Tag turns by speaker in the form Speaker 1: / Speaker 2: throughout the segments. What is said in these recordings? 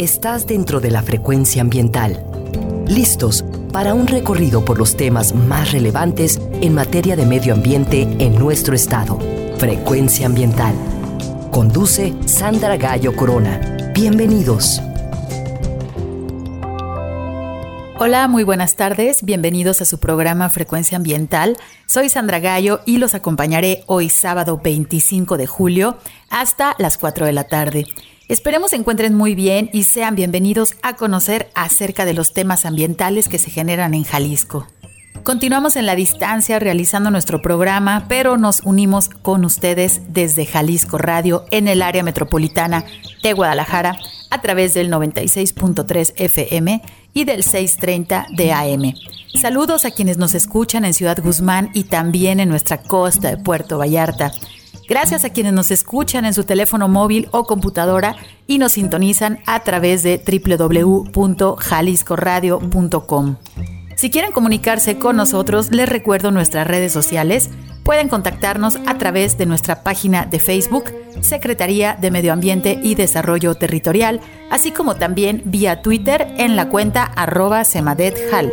Speaker 1: estás dentro de la frecuencia ambiental. Listos para un recorrido por los temas más relevantes en materia de medio ambiente en nuestro estado. Frecuencia ambiental. Conduce Sandra Gallo Corona. Bienvenidos.
Speaker 2: Hola, muy buenas tardes. Bienvenidos a su programa Frecuencia Ambiental. Soy Sandra Gallo y los acompañaré hoy sábado 25 de julio hasta las 4 de la tarde. Esperemos se encuentren muy bien y sean bienvenidos a conocer acerca de los temas ambientales que se generan en Jalisco. Continuamos en la distancia realizando nuestro programa, pero nos unimos con ustedes desde Jalisco Radio en el área metropolitana de Guadalajara a través del 96.3 FM y del 630 de AM. Saludos a quienes nos escuchan en Ciudad Guzmán y también en nuestra costa de Puerto Vallarta. Gracias a quienes nos escuchan en su teléfono móvil o computadora y nos sintonizan a través de www.jaliscoradio.com. Si quieren comunicarse con nosotros, les recuerdo nuestras redes sociales. Pueden contactarnos a través de nuestra página de Facebook, Secretaría de Medio Ambiente y Desarrollo Territorial, así como también vía Twitter en la cuenta arroba semadethal.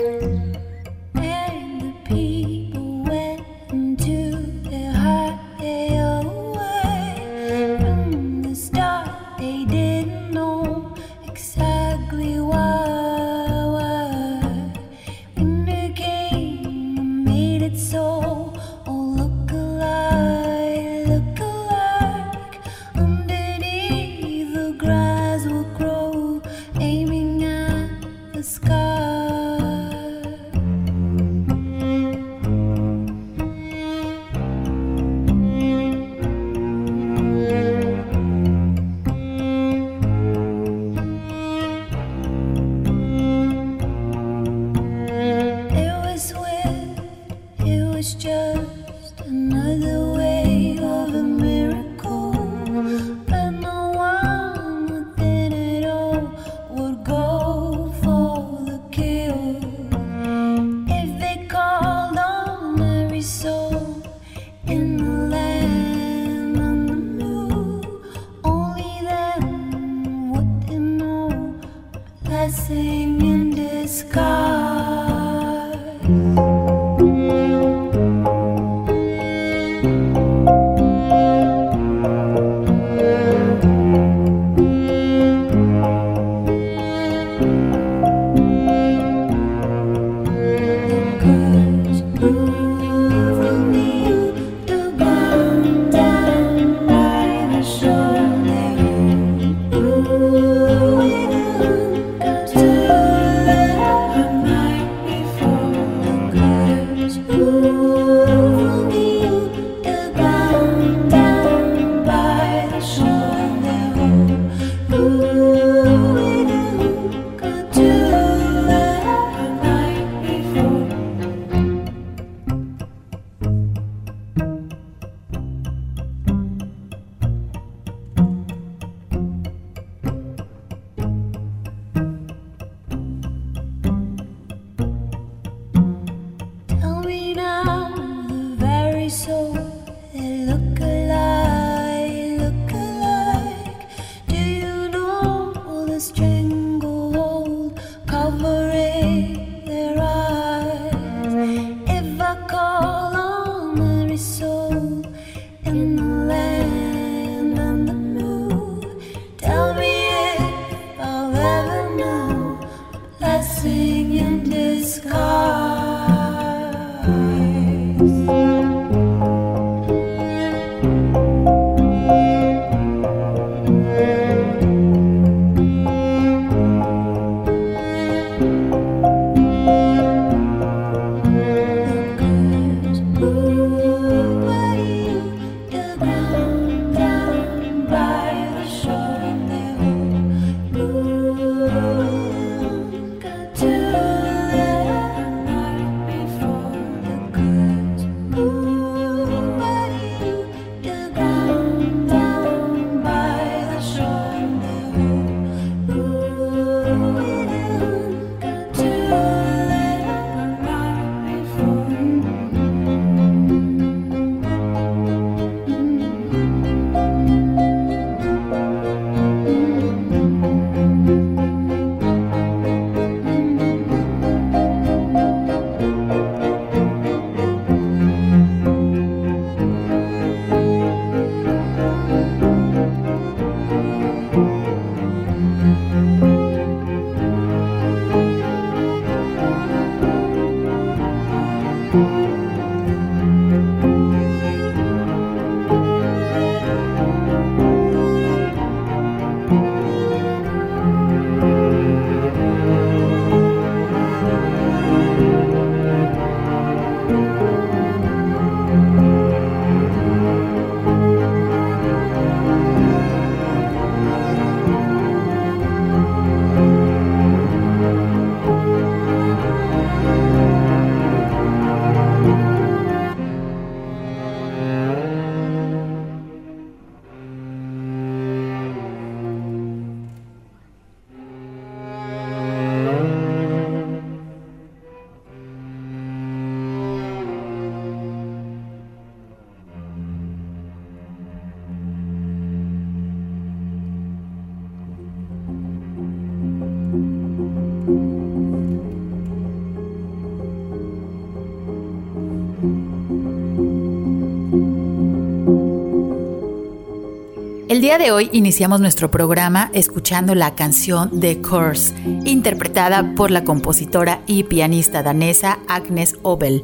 Speaker 3: El día de hoy iniciamos nuestro programa escuchando la canción The Curse, interpretada por la compositora y pianista danesa Agnes Obel.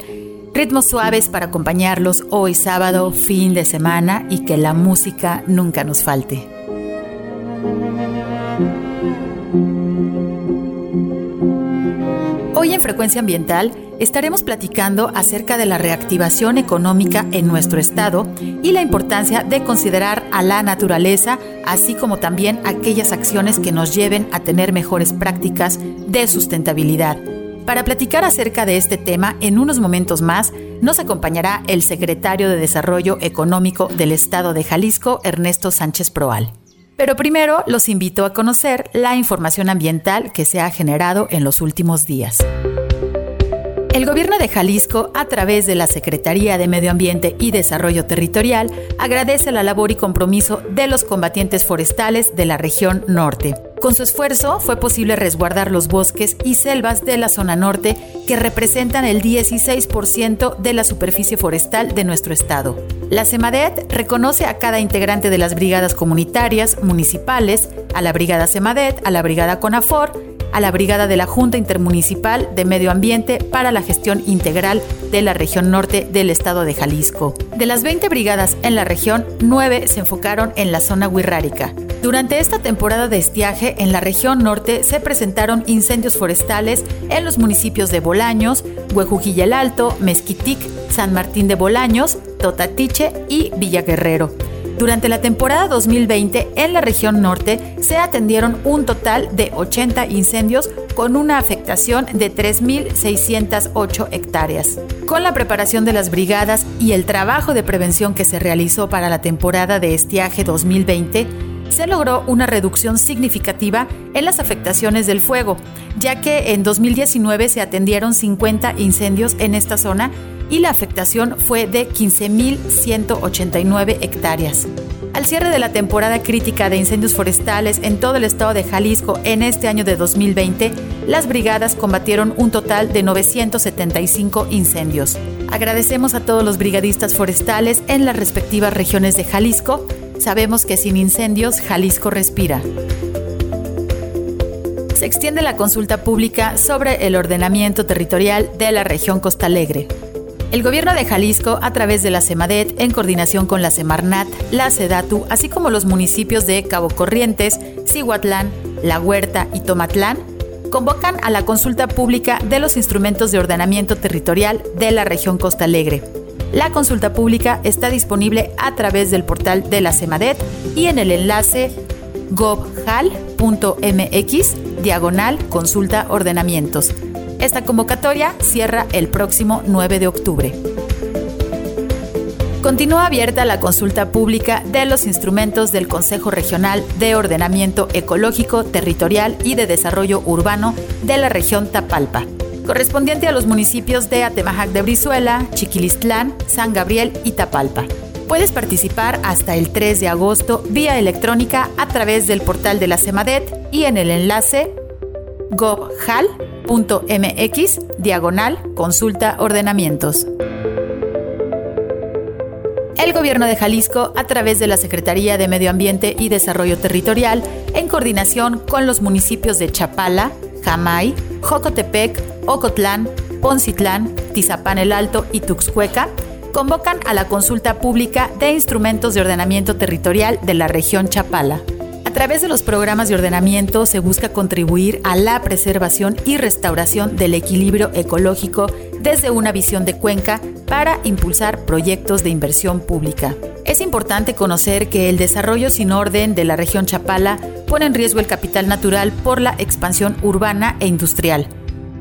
Speaker 3: Ritmos suaves para acompañarlos hoy sábado, fin de semana y que la música nunca nos falte. Hoy en Frecuencia Ambiental estaremos platicando acerca de la reactivación económica en nuestro estado y la importancia de considerar a la naturaleza, así como también aquellas acciones que nos lleven a tener mejores prácticas de sustentabilidad. Para platicar acerca de este tema, en unos momentos más, nos acompañará el secretario de Desarrollo Económico del Estado de Jalisco, Ernesto Sánchez Proal. Pero primero los invito a conocer la información ambiental que se ha generado en los últimos días. El gobierno de Jalisco, a través de la Secretaría de Medio Ambiente y Desarrollo Territorial, agradece la labor y compromiso de los combatientes forestales de la región norte. Con su esfuerzo fue posible resguardar los bosques y selvas de la zona norte que representan el 16% de la superficie forestal de nuestro estado. La CEMADET reconoce a cada integrante de las brigadas comunitarias, municipales, a la Brigada CEMADET, a la Brigada CONAFOR, a la Brigada de la Junta Intermunicipal de Medio Ambiente para la gestión integral de la región norte del estado de Jalisco. De las 20 brigadas en la región, 9 se enfocaron en la zona huirrárica. Durante esta temporada de estiaje en la región norte se presentaron incendios forestales en los municipios de Bolaños, Huejujilla el Alto, Mezquitic, San Martín de Bolaños, Totatiche y Villaguerrero. Durante la temporada 2020 en la región norte se atendieron un total de 80 incendios con una afectación de 3.608 hectáreas. Con la preparación de las brigadas y el trabajo de prevención que se realizó para la temporada de estiaje 2020, se logró una reducción significativa en las afectaciones del fuego, ya que en 2019 se atendieron 50 incendios en esta zona y la afectación fue de 15.189 hectáreas. Al cierre de la temporada crítica de incendios forestales en todo el estado de Jalisco en este año de 2020, las brigadas combatieron un total de 975 incendios. Agradecemos a todos los brigadistas forestales en las respectivas regiones de Jalisco. Sabemos que sin incendios Jalisco respira se extiende la consulta pública sobre el ordenamiento territorial de la región Costa Alegre. El gobierno de Jalisco, a través de la CEMADET, en coordinación con la Semarnat, la SEDATU, así como los municipios de Cabo Corrientes, Cihuatlán, La Huerta y Tomatlán, convocan a la consulta pública de los instrumentos de ordenamiento territorial de la región Costa Alegre. La consulta pública está disponible a través del portal de la CEMADET y en el enlace gobjal.mx diagonal consulta ordenamientos. Esta convocatoria cierra el próximo 9 de octubre. Continúa abierta la consulta pública de los instrumentos del Consejo Regional de Ordenamiento Ecológico, Territorial y de Desarrollo Urbano de la región Tapalpa, correspondiente a los municipios de Atemajac de Brizuela, Chiquilistlán, San Gabriel y Tapalpa. Puedes participar hasta el 3 de agosto vía electrónica a través del portal de la CEMADET y en el enlace gobjal.mx diagonal consulta ordenamientos. El gobierno de Jalisco, a través de la Secretaría de Medio Ambiente y Desarrollo Territorial, en coordinación con los municipios de Chapala, Jamay, Jocotepec, Ocotlán, Poncitlán, Tizapán el Alto y Tuxcueca, convocan a la consulta pública de instrumentos de ordenamiento territorial de la región Chapala. A través de los programas de ordenamiento se busca contribuir a la preservación y restauración del equilibrio ecológico desde una visión de cuenca para impulsar proyectos de inversión pública. Es importante conocer que el desarrollo sin orden de la región Chapala pone en riesgo el capital natural por la expansión urbana e industrial.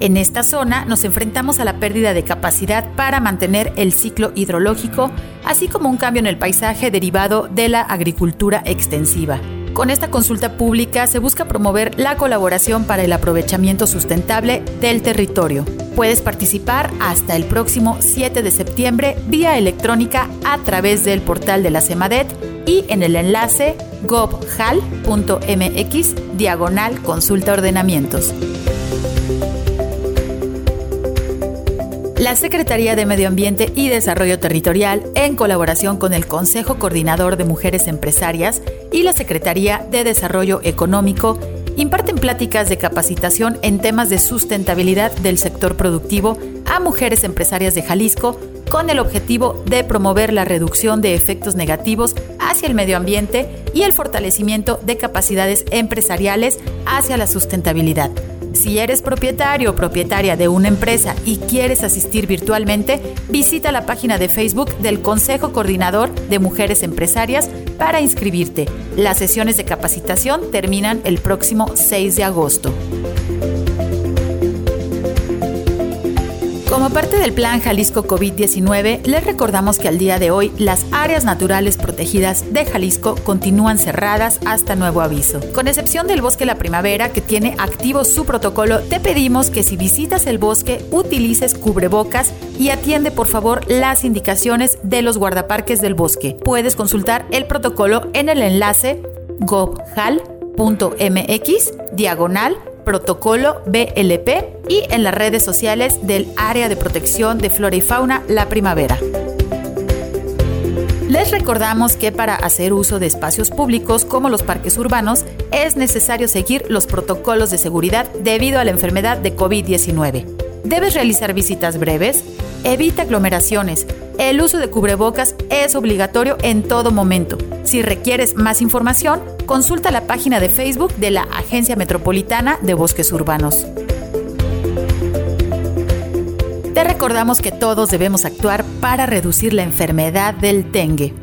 Speaker 3: En esta zona nos enfrentamos a la pérdida de capacidad para mantener el ciclo hidrológico, así como un cambio en el paisaje derivado de la agricultura extensiva. Con esta consulta pública se busca promover la colaboración para el aprovechamiento sustentable del territorio. Puedes participar hasta el próximo 7 de septiembre vía electrónica a través del portal de la CEMADET y en el enlace gobjal.mx diagonal consulta ordenamientos. La Secretaría de Medio Ambiente y Desarrollo Territorial, en colaboración con el Consejo Coordinador de Mujeres Empresarias y la Secretaría de Desarrollo Económico, imparten pláticas de capacitación en temas de sustentabilidad del sector productivo a mujeres empresarias de Jalisco con el objetivo de promover la reducción de efectos negativos hacia el medio ambiente y el fortalecimiento de capacidades empresariales hacia la sustentabilidad. Si eres propietario o propietaria de una empresa y quieres asistir virtualmente, visita la página de Facebook del Consejo Coordinador de Mujeres Empresarias para inscribirte. Las sesiones de capacitación terminan el próximo 6 de agosto. Como parte del plan Jalisco COVID-19, les recordamos que al día de hoy las áreas naturales protegidas de Jalisco continúan cerradas hasta nuevo aviso. Con excepción del bosque La Primavera, que tiene activo su protocolo, te pedimos que si visitas el bosque utilices cubrebocas y atiende por favor las indicaciones de los guardaparques del bosque. Puedes consultar el protocolo en el enlace gobhal.mx diagonal protocolo BLP y en las redes sociales del Área de Protección de Flora y Fauna La Primavera. Les recordamos que para hacer uso de espacios públicos como los parques urbanos es necesario seguir los protocolos de seguridad debido a la enfermedad de COVID-19. Debes realizar visitas breves, evita aglomeraciones, el uso de cubrebocas es obligatorio en todo momento. Si requieres más información, consulta la página de Facebook de la Agencia Metropolitana de Bosques Urbanos. Te recordamos que todos debemos actuar para reducir la enfermedad del dengue.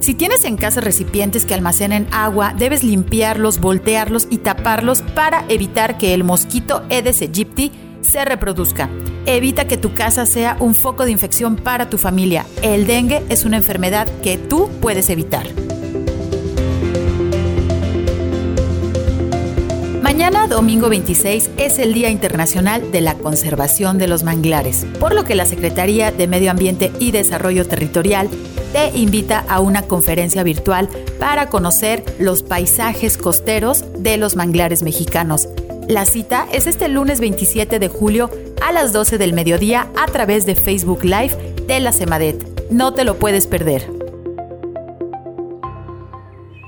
Speaker 3: Si tienes en casa recipientes que almacenen agua, debes limpiarlos, voltearlos y taparlos para evitar que el mosquito Aedes aegypti se reproduzca. Evita que tu casa sea un foco de infección para tu familia. El dengue es una enfermedad que tú puedes evitar. Mañana, domingo 26, es el Día Internacional de la Conservación de los Manglares, por lo que la Secretaría de Medio Ambiente y Desarrollo Territorial te invita a una conferencia virtual para conocer los paisajes costeros de los manglares mexicanos. La cita es este lunes 27 de julio a las 12 del mediodía a través de Facebook Live de la Semadet. No te lo puedes perder.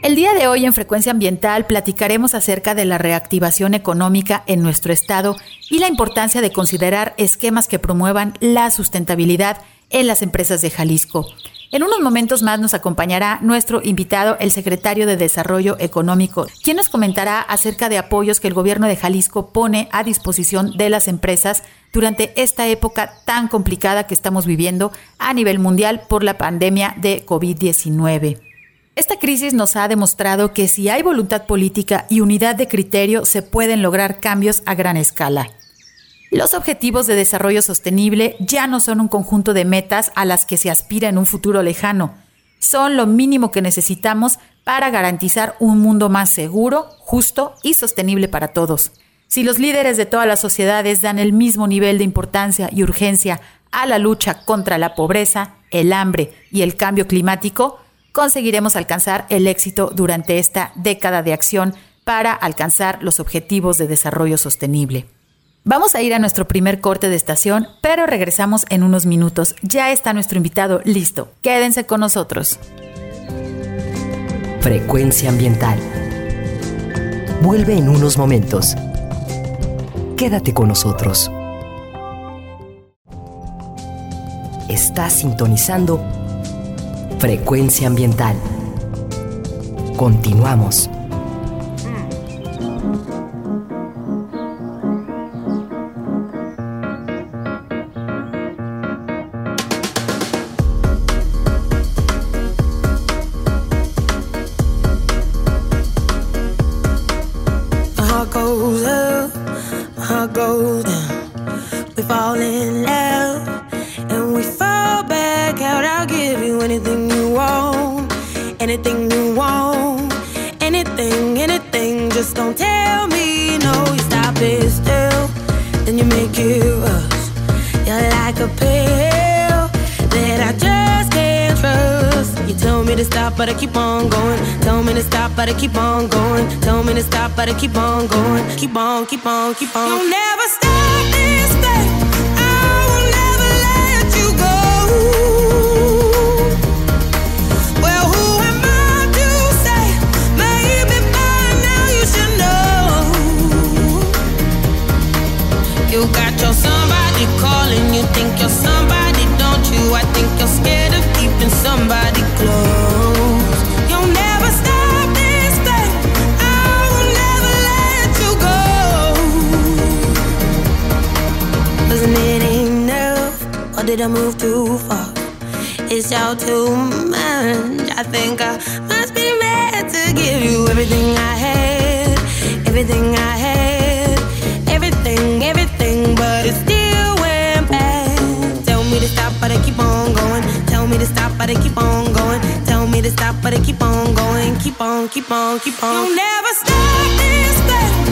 Speaker 3: El día de hoy en Frecuencia Ambiental platicaremos acerca de la reactivación económica en nuestro estado y la importancia de considerar esquemas que promuevan la sustentabilidad en las empresas de Jalisco. En unos momentos más nos acompañará nuestro invitado, el secretario de Desarrollo Económico, quien nos comentará acerca de apoyos que el gobierno de Jalisco pone a disposición de las empresas durante esta época tan complicada que estamos viviendo a nivel mundial por la pandemia de COVID-19. Esta crisis nos ha demostrado que si hay voluntad política y unidad de criterio se pueden lograr cambios a gran escala. Los objetivos de desarrollo sostenible ya no son un conjunto de metas a las que se aspira en un futuro lejano. Son lo mínimo que necesitamos para garantizar un mundo más seguro, justo y sostenible para todos. Si los líderes de todas las sociedades dan el mismo nivel de importancia y urgencia a la lucha contra la pobreza, el hambre y el cambio climático, conseguiremos alcanzar el éxito durante esta década de acción para alcanzar los objetivos de desarrollo sostenible. Vamos a ir a nuestro primer corte de estación, pero regresamos en unos minutos. Ya está nuestro invitado listo. Quédense con nosotros.
Speaker 1: Frecuencia ambiental. Vuelve en unos momentos. Quédate con nosotros. Estás sintonizando Frecuencia ambiental. Continuamos.
Speaker 4: All too much. I think I must be mad to give you everything I had, everything I had, everything, everything, but it still went bad. Tell me to stop, but I keep on going. Tell me to stop, but I keep on going. Tell me to stop, but I keep on going. Keep on, keep on, keep on. You'll never stop this thing.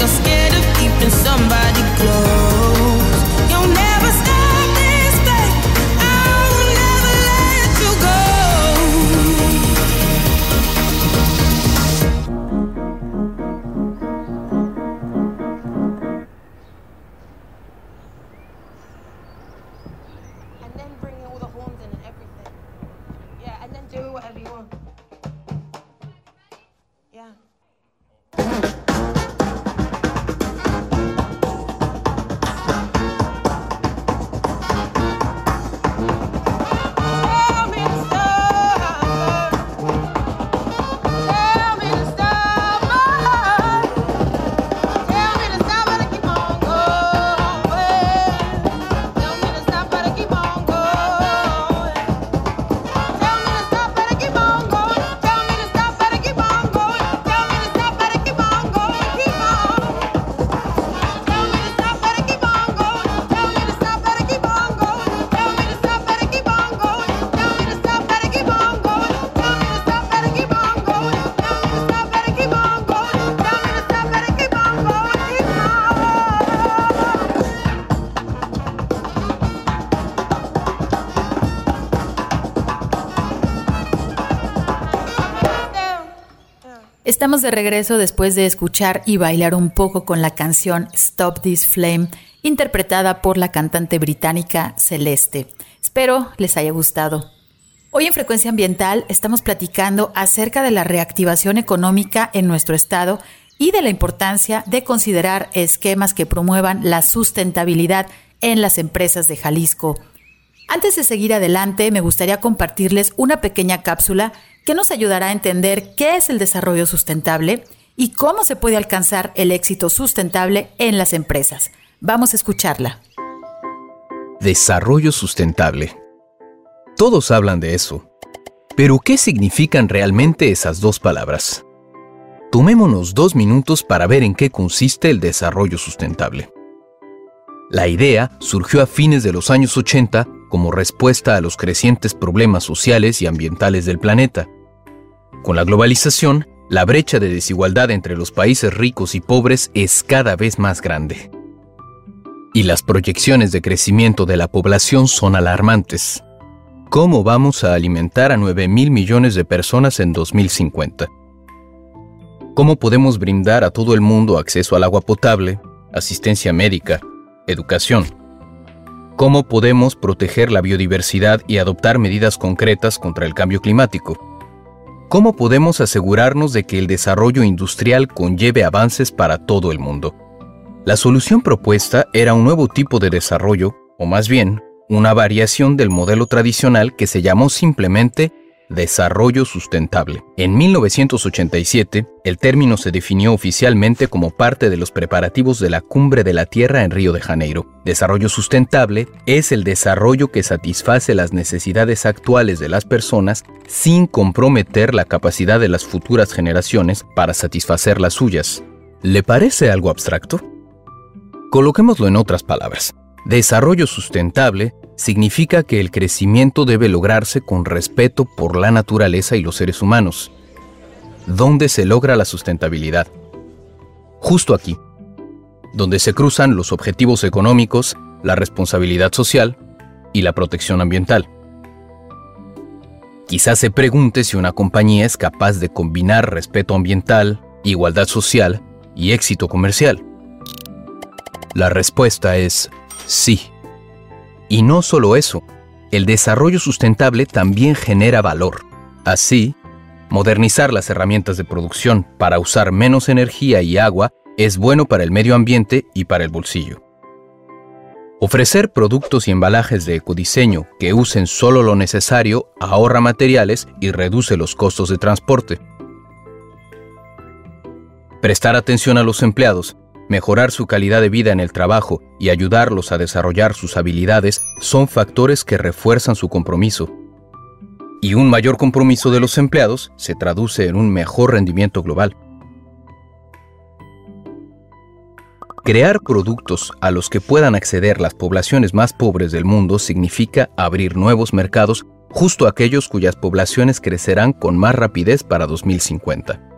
Speaker 4: I think scared of keeping somebody close.
Speaker 3: Estamos de regreso después de escuchar y bailar un poco con la canción Stop This Flame, interpretada por la cantante británica Celeste. Espero les haya gustado. Hoy en Frecuencia Ambiental estamos platicando acerca de la reactivación económica en nuestro estado y de la importancia de considerar esquemas que promuevan la sustentabilidad en las empresas de Jalisco. Antes de seguir adelante, me gustaría compartirles una pequeña cápsula que nos ayudará a entender qué es el desarrollo sustentable y cómo se puede alcanzar el éxito sustentable en las empresas. Vamos a escucharla.
Speaker 5: Desarrollo sustentable. Todos hablan de eso. Pero ¿qué significan realmente esas dos palabras? Tomémonos dos minutos para ver en qué consiste el desarrollo sustentable. La idea surgió a fines de los años 80 como respuesta a los crecientes problemas sociales y ambientales del planeta. Con la globalización, la brecha de desigualdad entre los países ricos y pobres es cada vez más grande. Y las proyecciones de crecimiento de la población son alarmantes. ¿Cómo vamos a alimentar a 9 mil millones de personas en 2050? ¿Cómo podemos brindar a todo el mundo acceso al agua potable, asistencia médica, educación? ¿Cómo podemos proteger la biodiversidad y adoptar medidas concretas contra el cambio climático? ¿Cómo podemos asegurarnos de que el desarrollo industrial conlleve avances para todo el mundo? La solución propuesta era un nuevo tipo de desarrollo, o más bien, una variación del modelo tradicional que se llamó simplemente desarrollo sustentable. En 1987, el término se definió oficialmente como parte de los preparativos de la Cumbre de la Tierra en Río de Janeiro. Desarrollo sustentable es el desarrollo que satisface las necesidades actuales de las personas sin comprometer la capacidad de las futuras generaciones para satisfacer las suyas. ¿Le parece algo abstracto? Coloquémoslo en otras palabras. Desarrollo sustentable significa que el crecimiento debe lograrse con respeto por la naturaleza y los seres humanos. ¿Dónde se logra la sustentabilidad? Justo aquí, donde se cruzan los objetivos económicos, la responsabilidad social y la protección ambiental. Quizás se pregunte si una compañía es capaz de combinar respeto ambiental, igualdad social y éxito comercial. La respuesta es sí. Y no solo eso, el desarrollo sustentable también genera valor. Así, modernizar las herramientas de producción para usar menos energía y agua es bueno para el medio ambiente y para el bolsillo. Ofrecer productos y embalajes de ecodiseño que usen solo lo necesario ahorra materiales y reduce los costos de transporte. Prestar atención a los empleados mejorar su calidad de vida en el trabajo y ayudarlos a desarrollar sus habilidades son factores que refuerzan su compromiso. Y un mayor compromiso de los empleados se traduce en un mejor rendimiento global. Crear productos a los que puedan acceder las poblaciones más pobres del mundo significa abrir nuevos mercados justo aquellos cuyas poblaciones crecerán con más rapidez para 2050.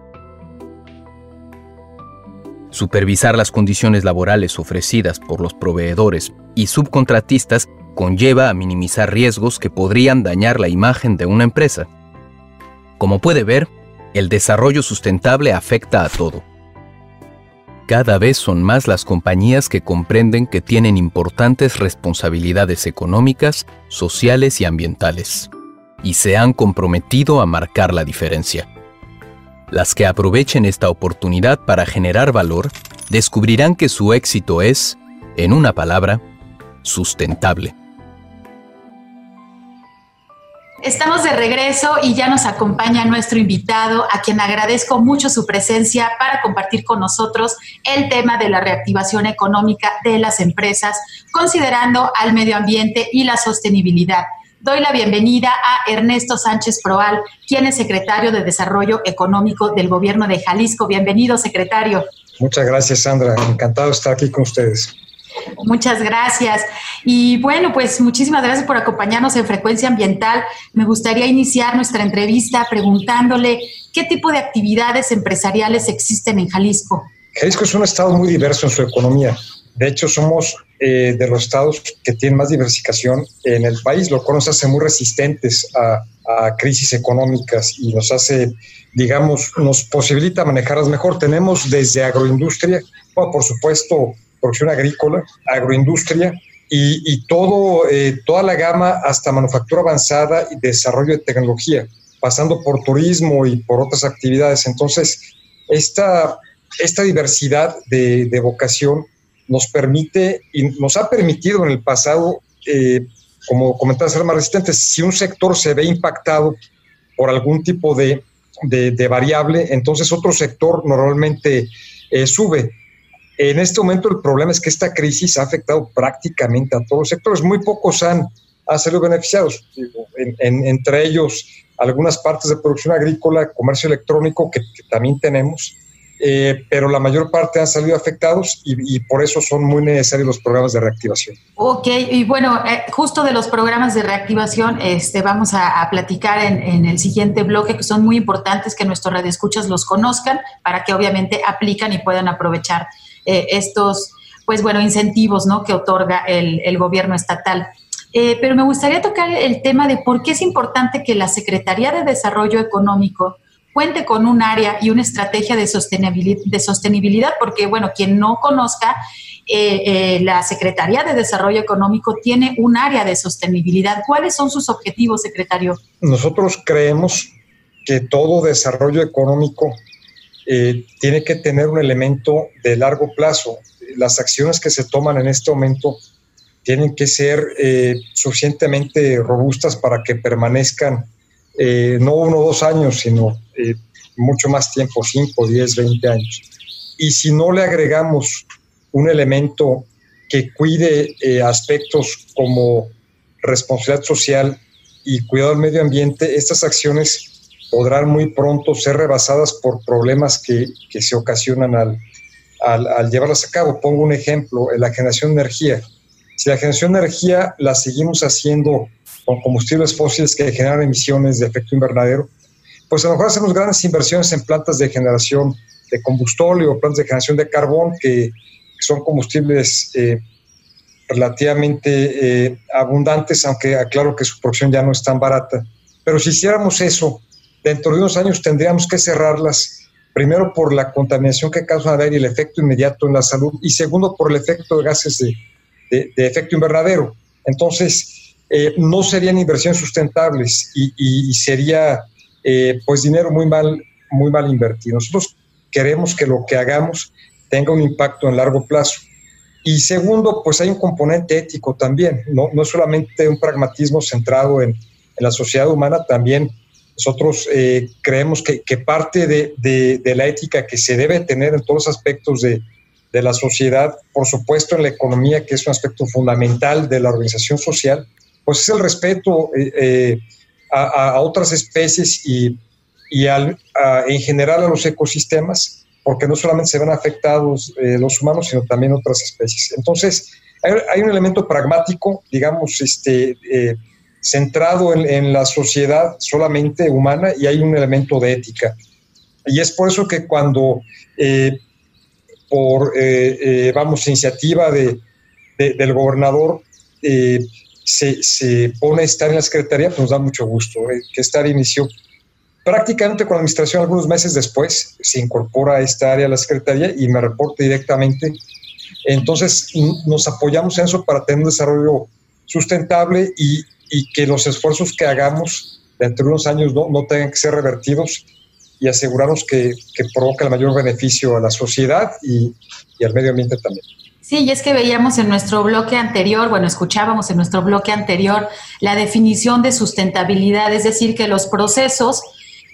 Speaker 5: Supervisar las condiciones laborales ofrecidas por los proveedores y subcontratistas conlleva a minimizar riesgos que podrían dañar la imagen de una empresa. Como puede ver, el desarrollo sustentable afecta a todo. Cada vez son más las compañías que comprenden que tienen importantes responsabilidades económicas, sociales y ambientales, y se han comprometido a marcar la diferencia. Las que aprovechen esta oportunidad para generar valor descubrirán que su éxito es, en una palabra, sustentable.
Speaker 3: Estamos de regreso y ya nos acompaña nuestro invitado, a quien agradezco mucho su presencia para compartir con nosotros el tema de la reactivación económica de las empresas, considerando al medio ambiente y la sostenibilidad doy la bienvenida a Ernesto Sánchez Proal, quien es secretario de Desarrollo Económico del Gobierno de Jalisco. Bienvenido, secretario.
Speaker 6: Muchas gracias, Sandra. Encantado de estar aquí con ustedes.
Speaker 3: Muchas gracias. Y bueno, pues muchísimas gracias por acompañarnos en Frecuencia Ambiental. Me gustaría iniciar nuestra entrevista preguntándole qué tipo de actividades empresariales existen en Jalisco.
Speaker 6: Jalisco es un estado muy diverso en su economía. De hecho, somos eh, de los estados que tienen más diversificación en el país, lo cual nos hace muy resistentes a, crisis económicas y nos hace, digamos, nos posibilita manejarlas mejor. Tenemos desde agroindustria, bueno, por supuesto, producción agrícola, agroindustria y, todo, eh, toda la gama hasta manufactura avanzada y desarrollo de tecnología, pasando por turismo y por otras actividades. Entonces, esta, esta diversidad de vocación nos permite y nos ha permitido en el pasado, eh, como comentar, ser más resistentes. Si un sector se ve impactado por algún tipo de, variable, entonces otro sector normalmente eh, sube. En este momento el problema es que esta crisis ha afectado prácticamente a todos los sectores. Muy pocos han, han salido beneficiados, en, en, entre ellos algunas partes de producción agrícola, comercio electrónico que también tenemos, eh, pero la mayor parte han salido afectados y, por eso son muy necesarios los programas de reactivación.
Speaker 3: Ok, y bueno, eh, justo de los programas de reactivación este, vamos a, platicar en, el siguiente bloque, que son muy importantes que nuestros radioescuchas los conozcan para que obviamente aplican y puedan aprovechar eh, estos, pues bueno, incentivos ¿no? que otorga el, gobierno estatal. Pero me gustaría tocar el tema de por qué es importante que la Secretaría de Desarrollo Económico cuente con un área y una estrategia de sostenibilidad, de sostenibilidad porque, bueno, quien no conozca, eh, eh, la Secretaría de Desarrollo Económico tiene un área de sostenibilidad. ¿Cuáles son sus objetivos, secretario?
Speaker 6: Nosotros creemos que todo desarrollo económico eh, tiene que tener un elemento de largo plazo. Las acciones que se toman en este momento tienen que ser eh, suficientemente robustas para que permanezcan no uno o dos años, sino mucho más tiempo, 5, 10, 20 años. Y si no le agregamos un elemento que cuide eh, aspectos como responsabilidad social y cuidado del medio ambiente, estas acciones podrán muy pronto ser rebasadas por problemas que, que se ocasionan al, al, al, llevarlas a cabo. Pongo un ejemplo, la generación de energía. Si la generación de energía la seguimos haciendo con combustibles fósiles que generan emisiones de efecto invernadero, pues a lo mejor hacemos grandes inversiones en plantas de generación de combustóleo, plantas de generación de carbón, que son combustibles eh, relativamente eh, abundantes, aunque aclaro que su producción ya no es tan barata. Pero si hiciéramos eso, dentro de unos años tendríamos que cerrarlas, primero por la contaminación que causa el aire y el efecto inmediato en la salud, y segundo por el efecto de gases de, efecto invernadero. Entonces, eh, no serían inversiones sustentables y sería eh, pues dinero muy mal, muy mal invertido. Nosotros queremos que lo que hagamos tenga un impacto en largo plazo. Y segundo, pues hay un componente ético también, no, no solamente un pragmatismo centrado en, la sociedad humana, también nosotros eh, creemos que, que parte de, de, la ética que se debe tener en todos los aspectos de, de, la sociedad, por supuesto en la economía, que es un aspecto fundamental de la organización social, pues es el respeto eh, a, a, otras especies y, y al, a, en general a los ecosistemas porque no solamente se ven afectados eh, los humanos, sino también otras especies. Entonces, hay, hay un elemento pragmático, digamos, este, eh, centrado en, en, la sociedad solamente humana y hay un elemento de ética. Y es por eso que cuando, eh, por, eh, eh, vamos, iniciativa de, de, del gobernador, eh, se, se, pone estar en la Secretaría, pues nos da mucho gusto, que estar inició prácticamente con la administración, algunos meses después, se incorpora a esta área a la Secretaría y me reporta directamente. Entonces, nos apoyamos en eso para tener un desarrollo sustentable y, y que los esfuerzos que hagamos dentro de unos años no, no tengan que ser revertidos y asegurarnos que, que provoca el mayor beneficio a la sociedad y, y al medio ambiente también.
Speaker 3: Sí, y es que veíamos en nuestro bloque anterior, bueno, escuchábamos en nuestro bloque anterior la definición de sustentabilidad, es decir, que los procesos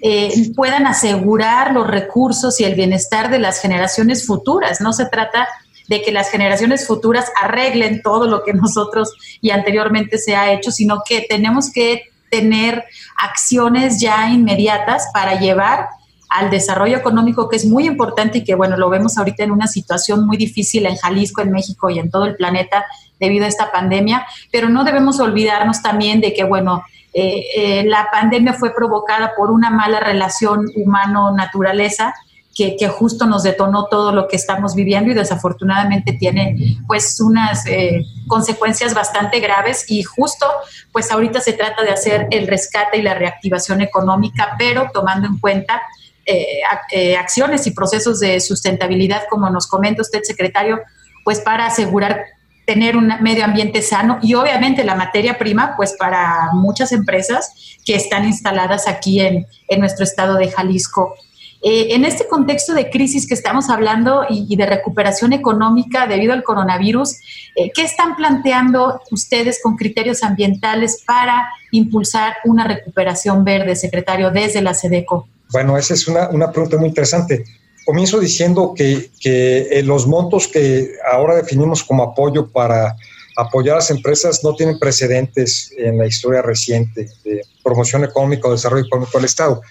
Speaker 3: eh, puedan asegurar los recursos y el bienestar de las generaciones futuras. No se trata de que las generaciones futuras arreglen todo lo que nosotros y anteriormente se ha hecho, sino que tenemos que tener acciones ya inmediatas para llevar al desarrollo económico que es muy importante y que bueno, lo vemos ahorita en una situación muy difícil en Jalisco, en México y en todo el planeta debido a esta pandemia, pero no debemos olvidarnos también de que bueno, eh, eh, la pandemia fue provocada por una mala relación humano-naturaleza que, que, justo nos detonó todo lo que estamos viviendo y desafortunadamente tiene pues unas eh, consecuencias bastante graves. Y justo pues ahorita se trata de hacer el rescate y la reactivación económica, pero tomando en cuenta eh, eh, acciones y procesos de sustentabilidad, como nos comenta usted, secretario, pues para asegurar tener un medio ambiente sano y obviamente la materia prima, pues para muchas empresas que están instaladas aquí en, en nuestro estado de Jalisco. Eh, en este contexto de crisis que estamos hablando y, de recuperación económica debido al coronavirus, eh, ¿qué están planteando ustedes con criterios ambientales para impulsar una recuperación verde, secretario, desde la SEDECO?
Speaker 6: Bueno, esa es una, una pregunta muy interesante comienzo diciendo que, que eh, los montos que ahora definimos como apoyo para apoyar a las empresas no tienen precedentes en la historia reciente de promoción económica o desarrollo económico del Estado.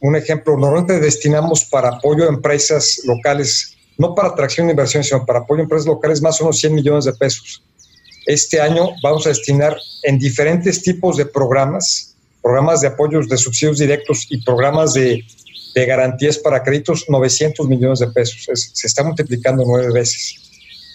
Speaker 6: Un ejemplo, normalmente destinamos para apoyo a empresas locales, no para atracción de inversiones, sino para apoyo a empresas locales más o menos 100 millones de pesos. Este año vamos a destinar en diferentes tipos de programas, programas de apoyos de subsidios directos y programas de de garantías para créditos 900 millones de pesos. Es, se está multiplicando nueve veces.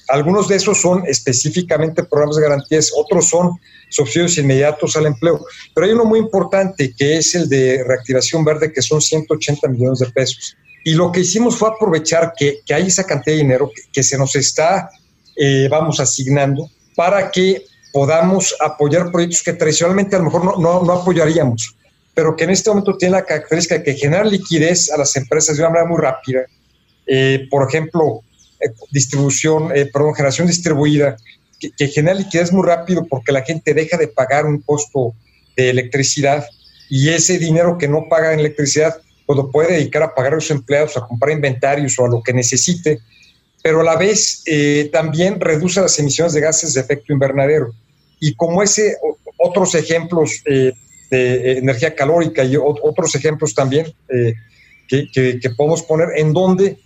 Speaker 6: Algunos de esos son específicamente programas de garantías, otros son subsidios inmediatos al empleo. Pero hay uno muy importante que es el de reactivación verde, que son 180 millones de pesos. Y lo que hicimos fue aprovechar que, que hay esa cantidad de dinero que, que se nos está, eh, vamos, asignando para que podamos apoyar proyectos que tradicionalmente a lo mejor no, no, no apoyaríamos pero que en este momento tiene la característica de que genera liquidez a las empresas de una manera muy rápida. Eh, por ejemplo, eh, distribución, eh, perdón, generación distribuida, que, que, genera liquidez muy rápido porque la gente deja de pagar un costo de electricidad y ese dinero que no paga en electricidad, pues lo puede dedicar a pagar a sus empleados, a comprar inventarios o a lo que necesite, pero a la vez eh, también reduce las emisiones de gases de efecto invernadero. Y como ese, otros ejemplos eh, de energía calórica y otros ejemplos también eh, que, que, podemos poner en donde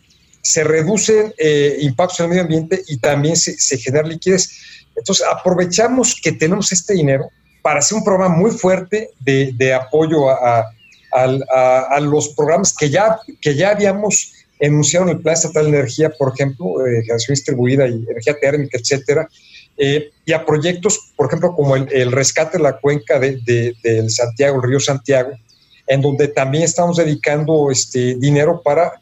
Speaker 6: se reducen eh, impactos en el medio ambiente y también se, se, genera liquidez. Entonces, aprovechamos que tenemos este dinero para hacer un programa muy fuerte de, de apoyo a, a, a, los programas que ya, que ya habíamos enunciado en el Plan Estatal de Energía, por ejemplo, eh, generación distribuida y energía térmica, etcétera, eh, y a proyectos, por ejemplo, como el, rescate de la cuenca del de, de Santiago, el río Santiago, en donde también estamos dedicando este dinero para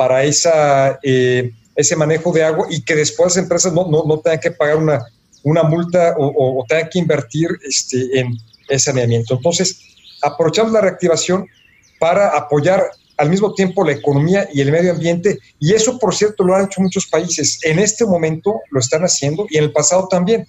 Speaker 6: para esa, eh, ese manejo de agua y que después las empresas no, no, no tengan que pagar una, una multa o, tengan que invertir este, en ese saneamiento. Entonces, aprovechamos la reactivación para apoyar al mismo tiempo la economía y el medio ambiente, y eso, por cierto, lo han hecho muchos países. En este momento lo están haciendo y en el pasado también.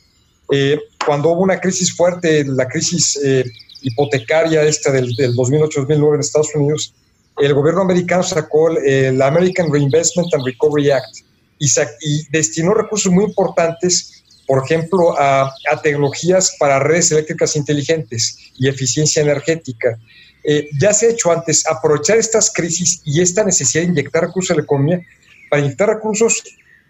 Speaker 6: Eh, cuando hubo una crisis fuerte, la crisis eh, hipotecaria esta del, del 2008-2009 en Estados Unidos, el gobierno americano sacó el American Reinvestment and Recovery Act y, y destinó recursos muy importantes, por ejemplo, a, a, tecnologías para redes eléctricas inteligentes y eficiencia energética. Eh, ya se ha hecho antes, aprovechar estas crisis y esta necesidad de inyectar recursos a la economía, para inyectar recursos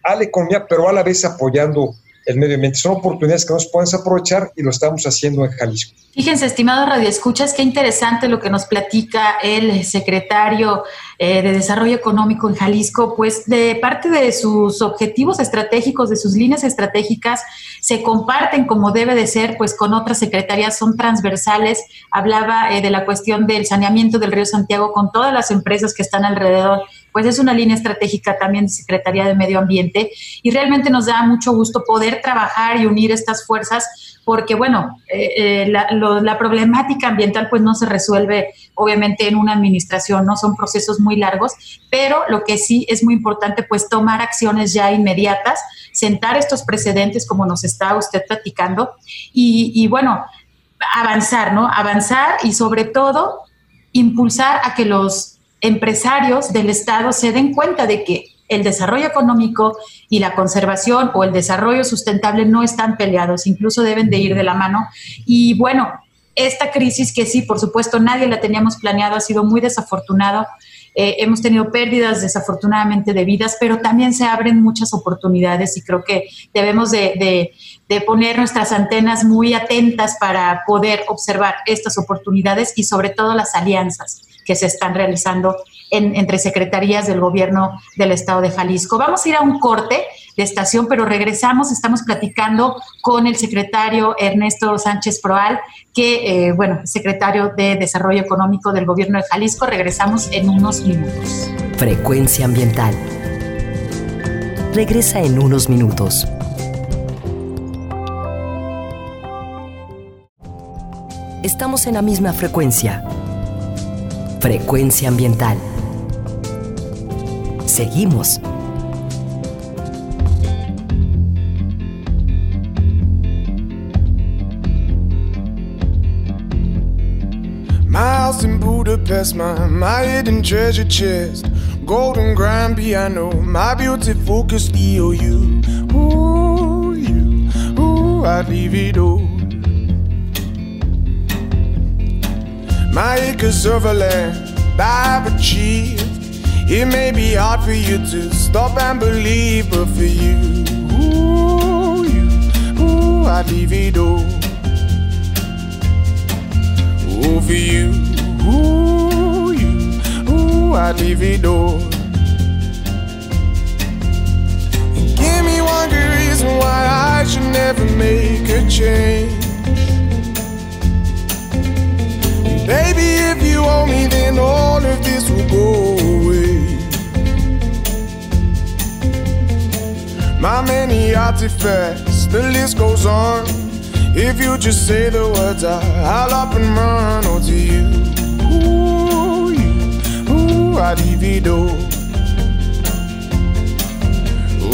Speaker 6: a la economía, pero a la vez apoyando el medio ambiente. Son oportunidades que nos podemos aprovechar y lo estamos haciendo en Jalisco.
Speaker 3: Fíjense, estimados radioescuchas, qué interesante lo que nos platica el secretario eh, de Desarrollo Económico en Jalisco, pues de parte de sus objetivos estratégicos, de sus líneas estratégicas, se comparten como debe de ser, pues con otras secretarías, son transversales. Hablaba eh, de la cuestión del saneamiento del río Santiago con todas las empresas que están alrededor pues es una línea estratégica también de Secretaría de Medio Ambiente y realmente nos da mucho gusto poder trabajar y unir estas fuerzas porque, bueno, eh, eh, la, problemática ambiental pues no se resuelve obviamente en una administración, no son procesos muy largos, pero lo que sí es muy importante pues tomar acciones ya inmediatas, sentar estos precedentes como nos está usted platicando y bueno, avanzar, ¿no? Avanzar y sobre todo impulsar a que los empresarios del Estado se den cuenta de que el desarrollo económico y la conservación o el desarrollo sustentable no están peleados, incluso deben de ir de la mano. Y bueno, esta crisis que sí, por supuesto, nadie la teníamos planeado, ha sido muy desafortunado. Eh, hemos tenido pérdidas desafortunadamente de vidas, pero también se abren muchas oportunidades y creo que debemos de, poner nuestras antenas muy atentas para poder observar estas oportunidades y sobre todo las alianzas que se están realizando en, entre secretarías del gobierno del estado de Jalisco. Vamos a ir a un corte de estación, pero regresamos, estamos platicando con el secretario Ernesto Sánchez Proal, que, eh, bueno, secretario de Desarrollo Económico del gobierno de Jalisco. Regresamos en unos minutos.
Speaker 1: Frecuencia ambiental. Regresa en unos minutos. Estamos en la misma frecuencia. Frecuencia ambiental. Seguimos.
Speaker 7: House in Budapest, my, my hidden treasure chest, golden grand piano, my beauty focused EOU. Ooh, you, ooh, leave it all. My acres of land I've achieved. It may be hard for you to stop and believe, but for you, ooh, you, ooh, I'd leave it all. Ooh, for you, ooh, you, ooh, I'd leave it all. Give me one good reason why I should never make a change. Baby, if you owe me, then all of this will go away. My many artifacts, the list goes on. If you just say the words, I'll up and run. Oh, to you, ooh, you, ooh, I divido.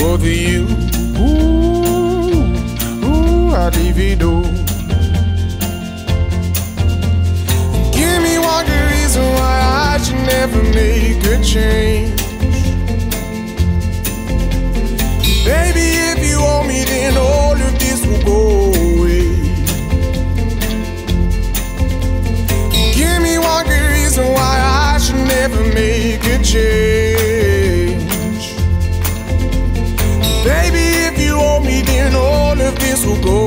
Speaker 7: Oh, to you, ooh, ooh, I divido. me one good reason why I should never make a change. Baby, if you want me, then all of this will go away. Give me one good reason why I should never make a change. Baby, if you want me, then all of this will go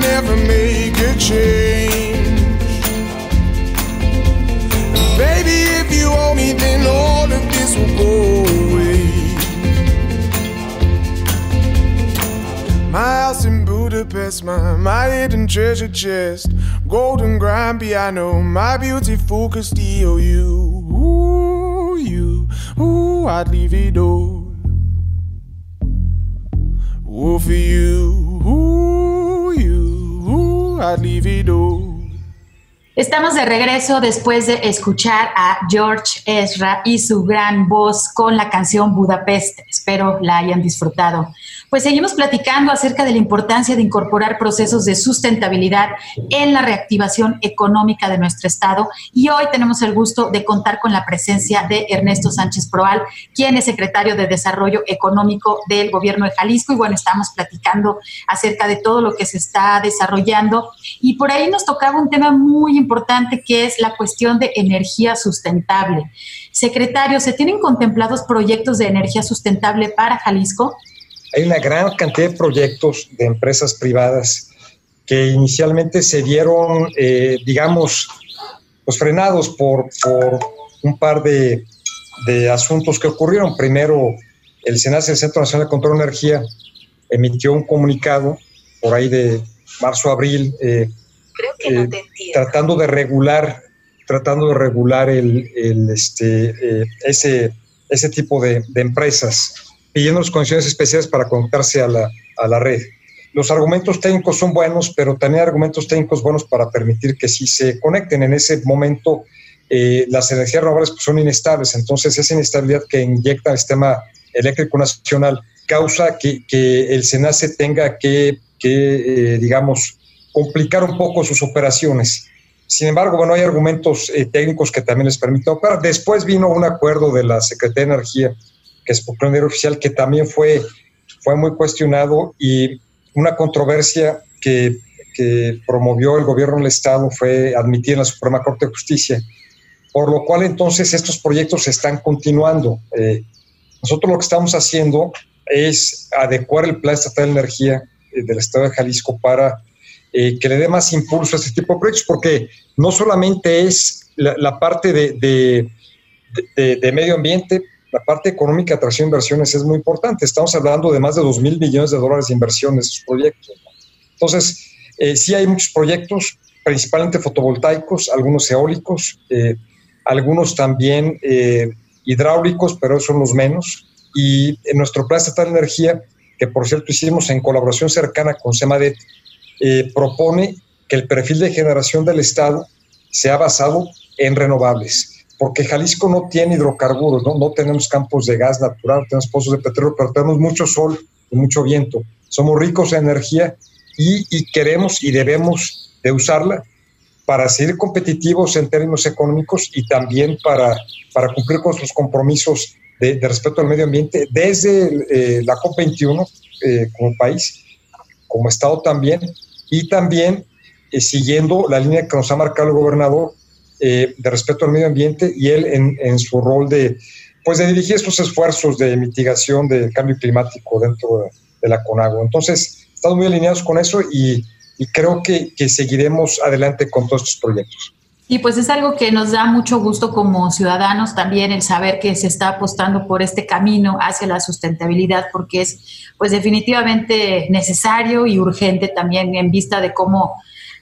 Speaker 7: never make a change. Baby, if you owe me, then all of this will go away. My house in Budapest, my, my hidden treasure chest, golden grand piano, my beautiful Castillo. You, ooh, you, I'd leave it all. Ooh, for you,
Speaker 3: Estamos de regreso después de escuchar a George Ezra y su gran voz con la canción Budapest. Espero la hayan disfrutado. Pues seguimos platicando acerca de la importancia de incorporar procesos de sustentabilidad en la reactivación económica de nuestro Estado. Y hoy tenemos el gusto de contar con la presencia de Ernesto Sánchez Proal, quien es secretario de Desarrollo Económico del Gobierno de Jalisco. Y bueno, estamos platicando acerca de todo lo que se está desarrollando. Y por ahí nos tocaba un tema muy importante que es la cuestión de energía sustentable. Secretario, ¿se tienen contemplados proyectos de energía sustentable para Jalisco?
Speaker 6: Hay una gran cantidad de proyectos de empresas privadas que inicialmente se vieron, eh, digamos, pues frenados por, por un par de, de, asuntos que ocurrieron. Primero, el SENACE, el Centro Nacional de Control de Energía, emitió un comunicado por ahí de marzo-abril eh,
Speaker 3: no entiendo.
Speaker 6: tratando de regular, tratando de regular el, el, este, eh, ese, ese tipo de, de empresas pidiendo las condiciones especiales para conectarse a la, a la red. Los argumentos técnicos son buenos, pero también argumentos técnicos buenos para permitir que sí se conecten. En ese momento, eh, las energías renovables pues, son inestables, entonces esa inestabilidad que inyecta el sistema eléctrico nacional causa que, que el SENACE tenga que, que eh, digamos, complicar un poco sus operaciones. Sin embargo, bueno, hay argumentos eh, técnicos que también les permiten operar. Después vino un acuerdo de la Secretaría de Energía que es por diario oficial, que también fue, fue muy cuestionado y una controversia que, que, promovió el gobierno del Estado fue admitida en la Suprema Corte de Justicia, por lo cual entonces estos proyectos se están continuando. Eh, nosotros lo que estamos haciendo es adecuar el Plan Estatal de Energía eh, del Estado de Jalisco para eh, que le dé más impulso a este tipo de proyectos, porque no solamente es la, la parte de, de, de, de medio ambiente, la parte económica, de inversiones es muy importante. Estamos hablando de más de 2 mil millones de dólares de inversión en estos proyectos. Entonces, eh, sí hay muchos proyectos, principalmente fotovoltaicos, algunos eólicos, eh, algunos también eh, hidráulicos, pero esos son los menos. Y en nuestro plan estatal de energía, que por cierto hicimos en colaboración cercana con CEMADET, propone que el perfil de generación del Estado sea basado en renovables porque Jalisco no tiene hidrocarburos, ¿no? no tenemos campos de gas natural, tenemos pozos de petróleo, pero tenemos mucho sol y mucho viento. Somos ricos en energía y, y queremos y debemos de usarla para seguir competitivos en términos económicos y también para, para cumplir con nuestros compromisos de, de respeto al medio ambiente desde eh, la COP21 eh, como país, como Estado también, y también eh, siguiendo la línea que nos ha marcado el gobernador eh, de respeto al medio ambiente y él en, en, su rol de, pues de dirigir estos esfuerzos de mitigación del cambio climático dentro de, de la CONAGO. Entonces, estamos muy alineados con eso y, y creo que, que, seguiremos adelante con todos estos proyectos.
Speaker 3: Y pues es algo que nos da mucho gusto como ciudadanos también el saber que se está apostando por este camino hacia la sustentabilidad porque es pues definitivamente necesario y urgente también en vista de cómo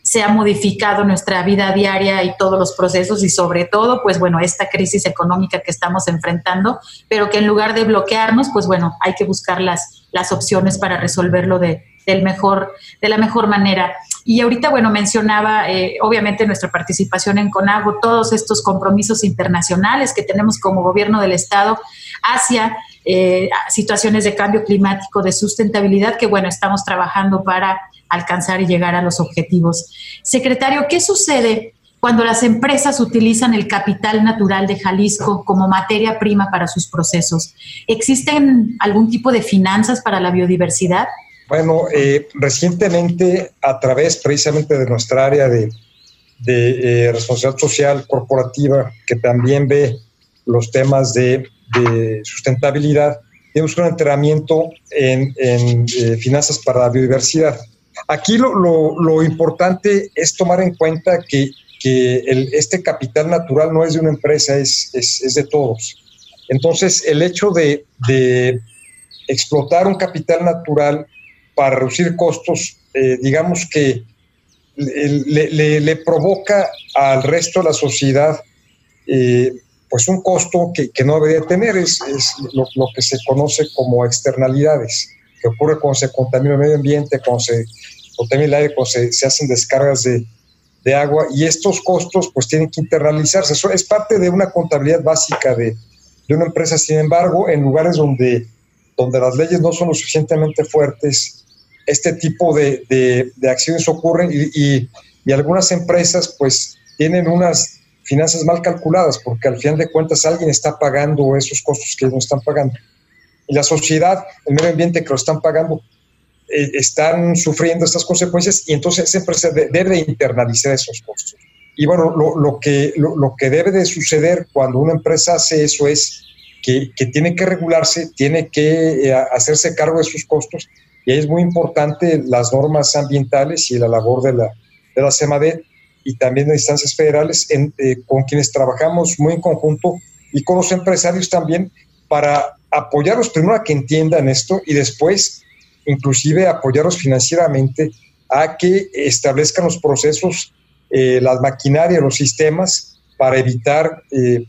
Speaker 3: se ha modificado nuestra vida diaria y todos los procesos y sobre todo, pues bueno, esta crisis económica que estamos enfrentando, pero que en lugar de bloquearnos, pues bueno, hay que buscar las, las opciones para resolverlo de, del mejor, de la mejor manera. Y ahorita, bueno, mencionaba eh, obviamente nuestra participación en CONAGO, todos estos compromisos internacionales que tenemos como gobierno del Estado hacia eh, situaciones de cambio climático, de sustentabilidad, que bueno, estamos trabajando para alcanzar y llegar a los objetivos. Secretario, ¿qué sucede cuando las empresas utilizan el capital natural de Jalisco como materia prima para sus procesos? ¿Existen algún tipo de finanzas para la biodiversidad?
Speaker 6: Bueno, eh, recientemente, a través precisamente de nuestra área de, eh, responsabilidad social corporativa, que también ve los temas de, sustentabilidad, tenemos un entrenamiento en, en eh, finanzas para la biodiversidad. Aquí lo, lo, lo importante es tomar en cuenta que, que el, este capital natural no es de una empresa, es, es, es de todos. Entonces, el hecho de, de explotar un capital natural para reducir costos, eh, digamos que le, le, le, provoca al resto de la sociedad eh, pues un costo que, que, no debería tener, es, es lo, que se conoce como externalidades, que ocurre cuando se contamina el medio ambiente, cuando se contamina el aire, cuando se, hacen descargas de, de, agua, y estos costos pues tienen que internalizarse. Eso es parte de una contabilidad básica de, de una empresa, sin embargo, en lugares donde, donde las leyes no son lo suficientemente fuertes, este tipo de, de, de acciones ocurren y, y, algunas empresas pues tienen unas finanzas mal calculadas porque al final de cuentas alguien está pagando esos costos que no están pagando. Y la sociedad, el medio ambiente que lo están pagando, eh, están sufriendo estas consecuencias y entonces esa empresa de, debe internalizar esos costos. Y bueno, lo, lo que, lo, lo, que debe de suceder cuando una empresa hace eso es que, que tiene que regularse, tiene que eh, hacerse cargo de sus costos y ahí es muy importante las normas ambientales y la labor de la, de la CEMADE y también de instancias federales en, eh, con quienes trabajamos muy en conjunto y con los empresarios también para apoyarlos primero a que entiendan esto y después inclusive apoyarlos financieramente a que establezcan los procesos, eh, las maquinarias, los sistemas para evitar, eh,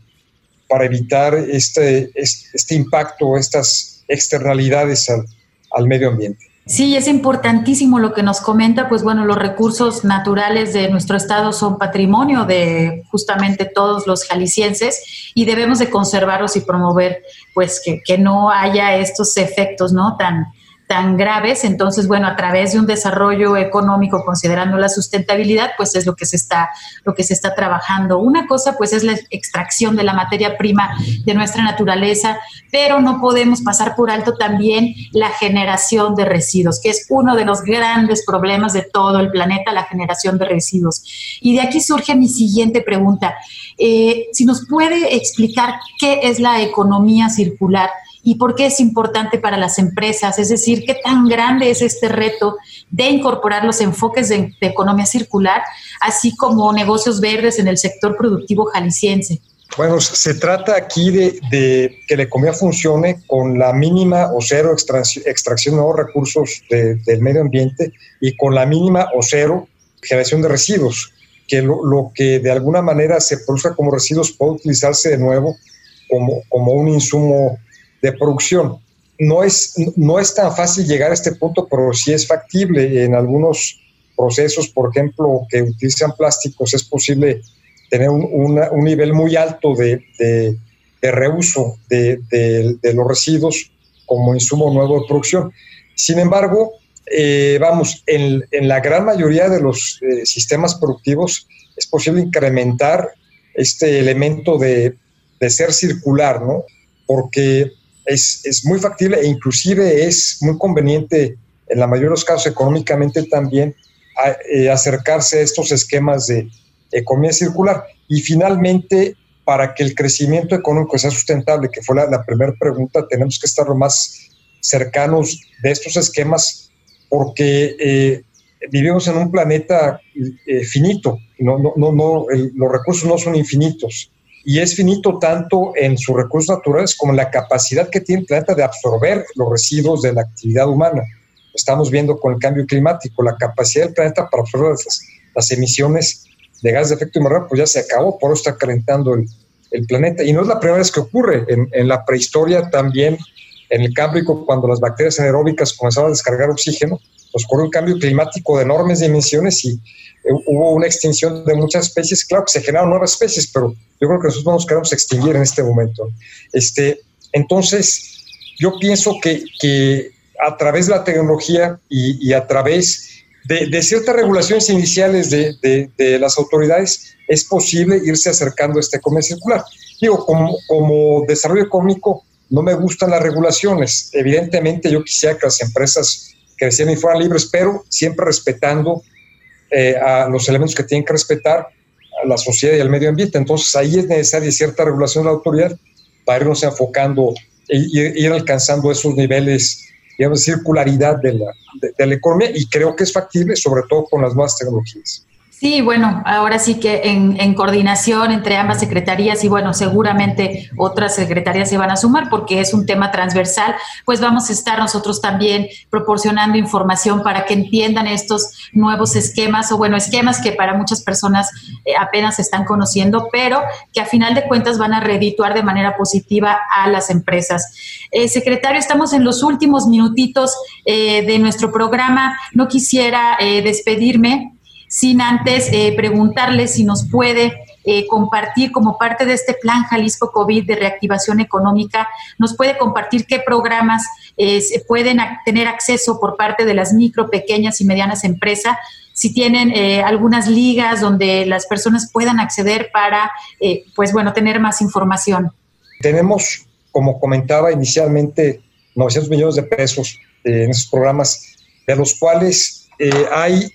Speaker 6: para evitar este, este impacto, estas externalidades al, al medio ambiente.
Speaker 3: Sí, es importantísimo lo que nos comenta, pues bueno, los recursos naturales de nuestro estado son patrimonio de justamente todos los jaliscienses y debemos de conservarlos y promover pues que, que no haya estos efectos, ¿no? Tan, tan graves, entonces, bueno, a través de un desarrollo económico considerando la sustentabilidad, pues es lo que se está, lo que se está trabajando. Una cosa, pues, es la extracción de la materia prima de nuestra naturaleza, pero no podemos pasar por alto también la generación de residuos, que es uno de los grandes problemas de todo el planeta, la generación de residuos. Y de aquí surge mi siguiente pregunta. Eh, si nos puede explicar qué es la economía circular y por qué es importante para las empresas, es decir, qué tan grande es este reto de incorporar los enfoques de, economía circular, así como negocios verdes en el sector productivo jalisciense.
Speaker 6: Bueno, se trata aquí de, que la economía funcione con la mínima o cero extracción, de nuevos recursos de, del medio ambiente y con la mínima o cero generación de residuos, que lo, lo, que de alguna manera se produzca como residuos puede utilizarse de nuevo como, como un insumo de producción. No es, no es tan fácil llegar a este punto, pero sí es factible. En algunos procesos, por ejemplo, que utilizan plásticos, es posible tener un, un nivel muy alto de, de, de reuso de, de, los residuos como insumo nuevo de producción. Sin embargo, eh, vamos, en, en, la gran mayoría de los eh, sistemas productivos es posible incrementar este elemento de, de ser circular, ¿no? Porque es, es, muy factible e inclusive es muy conveniente en la mayoría de los casos económicamente también eh, acercarse a estos esquemas de economía circular. Y finalmente, para que el crecimiento económico sea sustentable, que fue la, la primera pregunta, tenemos que estar lo más cercanos de estos esquemas porque eh, vivimos en un planeta eh, finito, no, no, no, no el, los recursos no son infinitos y es finito tanto en sus recursos naturales como en la capacidad que tiene el planeta de absorber los residuos de la actividad humana. Estamos viendo con el cambio climático, la capacidad del planeta para absorber las, emisiones de gas de efecto invernadero pues ya se acabó, por eso está calentando el, planeta. Y no es la primera vez que ocurre, en, en la prehistoria también, en el Cámbrico, cuando las bacterias anaeróbicas comenzaban a descargar oxígeno, nos un cambio climático de enormes dimensiones y eh, hubo una extinción de muchas especies. Claro que se generaron nuevas especies, pero yo creo que nosotros no nos queremos extinguir en este momento. Este, entonces, yo pienso que, que a través de la tecnología y, y a través de, de, ciertas regulaciones iniciales de, de, las autoridades, es posible irse acercando a esta economía circular. Digo, como, como desarrollo económico, no me gustan las regulaciones. Evidentemente, yo quisiera que las empresas crecieran y fueran libres, pero siempre respetando eh, a los elementos que tienen que respetar a la sociedad y al medio ambiente. Entonces, ahí es necesaria cierta regulación de la autoridad para irnos enfocando e ir, alcanzando esos niveles digamos, circularidad de la, de, de la economía y creo que es factible, sobre todo con las nuevas tecnologías.
Speaker 3: Sí, bueno, ahora sí que en, coordinación entre ambas secretarías y bueno, seguramente otras secretarías se van a sumar porque es un tema transversal, pues vamos a estar nosotros también proporcionando información para que entiendan estos nuevos esquemas o bueno, esquemas que para muchas personas eh, apenas se están conociendo, pero que a final de cuentas van a redituar de manera positiva a las empresas. Eh, secretario, estamos en los últimos minutitos eh, de nuestro programa. No quisiera despedirme sin antes eh, preguntarle si nos puede eh, compartir como parte de este plan Jalisco COVID de reactivación económica, nos puede compartir qué programas eh, se pueden tener acceso por parte de las micro, pequeñas y medianas empresas, si tienen eh, algunas ligas donde las personas puedan acceder para, pues bueno, tener más información.
Speaker 6: Tenemos, como comentaba inicialmente, 900 millones de pesos en esos programas, de los cuales hay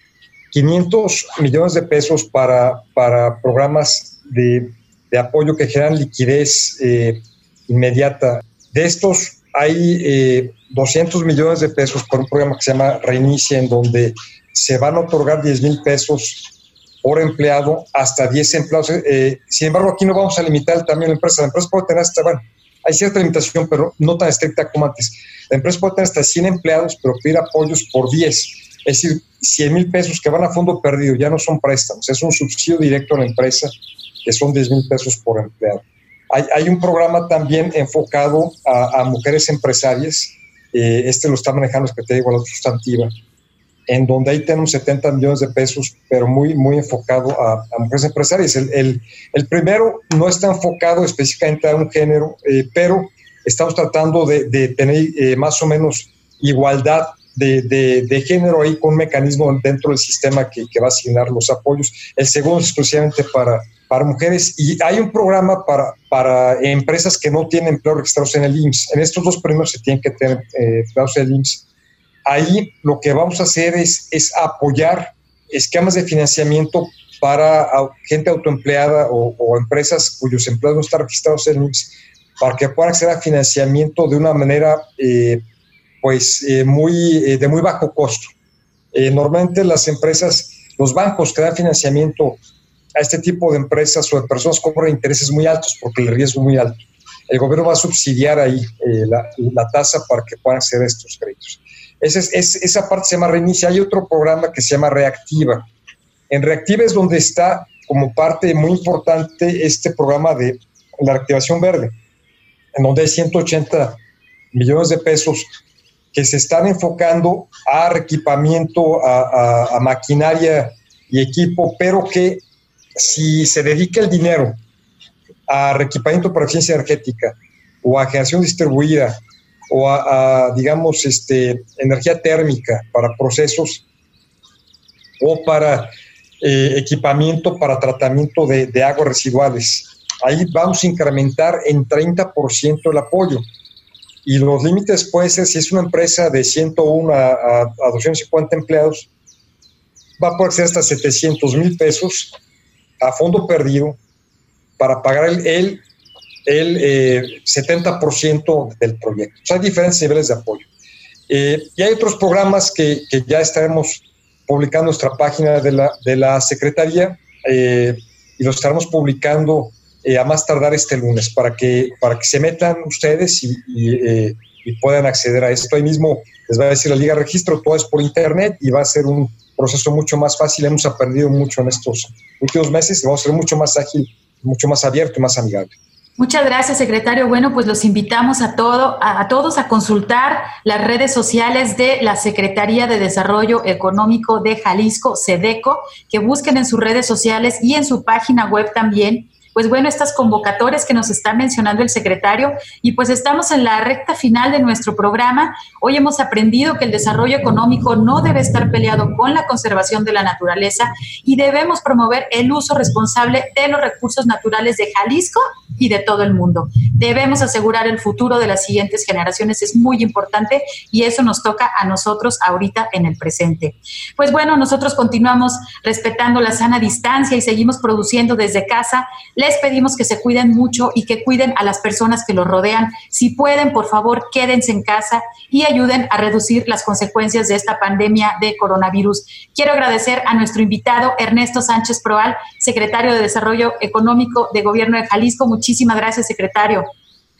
Speaker 6: 500 millones de pesos para, para programas de, de apoyo que generan liquidez eh, inmediata. De estos hay eh, 200 millones de pesos por un programa que se llama Reinicia, en donde se van a otorgar 10 mil pesos por empleado hasta 10 empleados. Eh, sin embargo, aquí no vamos a limitar el tamaño de la empresa. La empresa puede tener hasta, bueno, hay cierta limitación, pero no tan estricta como antes. La empresa puede tener hasta 100 empleados, pero pedir apoyos por 10. Es decir, 100 mil pesos que van a fondo perdido ya no son préstamos, es un subsidio directo a la empresa que son 10 mil pesos por empleado. Hay, hay, un programa también enfocado a, a mujeres empresarias, eh, este lo está manejando la Secretaría de Igualdad Sustantiva, en donde ahí tenemos 70 millones de pesos, pero muy, muy enfocado a, a mujeres empresarias. El, el, el, primero no está enfocado específicamente a un género, eh, pero estamos tratando de, de tener eh, más o menos igualdad de, de, género ahí con un mecanismo dentro del sistema que, que, va a asignar los apoyos. El segundo es exclusivamente para, para mujeres y hay un programa para, para empresas que no tienen empleos registrados en el IMSS. En estos dos primeros se tienen que tener eh, empleados en el IMSS. Ahí lo que vamos a hacer es, es apoyar esquemas de financiamiento para gente autoempleada o, empresas cuyos empleados no están registrados en el IMSS para que puedan acceder a financiamiento de una manera eh, pues eh, muy, eh, de muy bajo costo. Eh, normalmente las empresas, los bancos que dan financiamiento a este tipo de empresas o de personas cobran intereses muy altos porque el riesgo es muy alto. El gobierno va a subsidiar ahí la, tasa para que puedan acceder a estos créditos. Esa, es, esa parte se llama Reinicia. Hay otro programa que se llama Reactiva. En Reactiva es donde está como parte muy importante este programa de la reactivación verde, en donde hay 180 millones de pesos que se están enfocando a equipamiento, a, maquinaria y equipo, pero que si se dedica el dinero a reequipamiento para eficiencia energética o a generación distribuida o a, digamos, este, energía térmica para procesos o para eh, equipamiento para tratamiento de aguas residuales. Ahí vamos a incrementar en 30% el apoyo y los límites pueden ser, si es una empresa de 101 a, a, a 250 empleados, va a poder ser hasta 700 mil pesos a fondo perdido para pagar el, el, el eh, 70% del proyecto. O sea, hay diferentes niveles de apoyo. Eh, y hay otros programas que, que, ya estaremos publicando en nuestra página de la, de la Secretaría eh, y los estaremos publicando eh, a más tardar este lunes para que, para que se metan ustedes eh, y, puedan acceder a esto. Ahí mismo les va a decir la Liga Registro, todo es por internet y va a ser un proceso mucho más fácil. Hemos aprendido mucho en estos últimos meses y vamos a ser mucho más ágil, mucho más abierto y más amigable.
Speaker 3: Muchas gracias, secretario. Bueno, pues los invitamos a, todo, a, a, todos a consultar las redes sociales de la Secretaría de Desarrollo Económico de Jalisco, SEDECO, que busquen en sus redes sociales y en su página web también pues bueno, estas convocatorias que nos está mencionando el secretario y pues estamos en la recta final de nuestro programa. Hoy hemos aprendido que el desarrollo económico no debe estar peleado con la conservación de la naturaleza y debemos promover el uso responsable de los recursos naturales de Jalisco y de todo el mundo. Debemos asegurar el futuro de las siguientes generaciones, es muy importante y eso nos toca a nosotros ahorita en el presente. Pues bueno, nosotros continuamos respetando la sana distancia y seguimos produciendo desde casa. Les pedimos que se cuiden mucho y que cuiden a las personas que los rodean. Si pueden, por favor, quédense en casa y ayuden a reducir las consecuencias de esta pandemia de coronavirus. Quiero agradecer a nuestro invitado, Ernesto Sánchez Proal, secretario de Desarrollo Económico de Gobierno de Jalisco. Muchísimas gracias, secretario.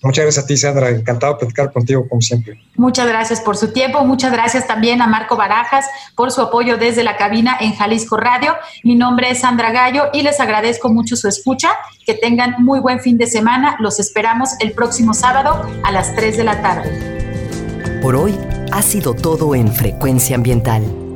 Speaker 6: Muchas gracias a ti, Sandra. Encantado de platicar contigo, como siempre.
Speaker 3: Muchas gracias por su tiempo. Muchas gracias también a Marco Barajas por su apoyo desde la cabina en Jalisco Radio. Mi nombre es Sandra Gallo y les agradezco mucho su escucha. Que tengan muy buen fin de semana. Los esperamos el próximo sábado a las 3 de la tarde.
Speaker 1: Por hoy ha sido todo en Frecuencia Ambiental.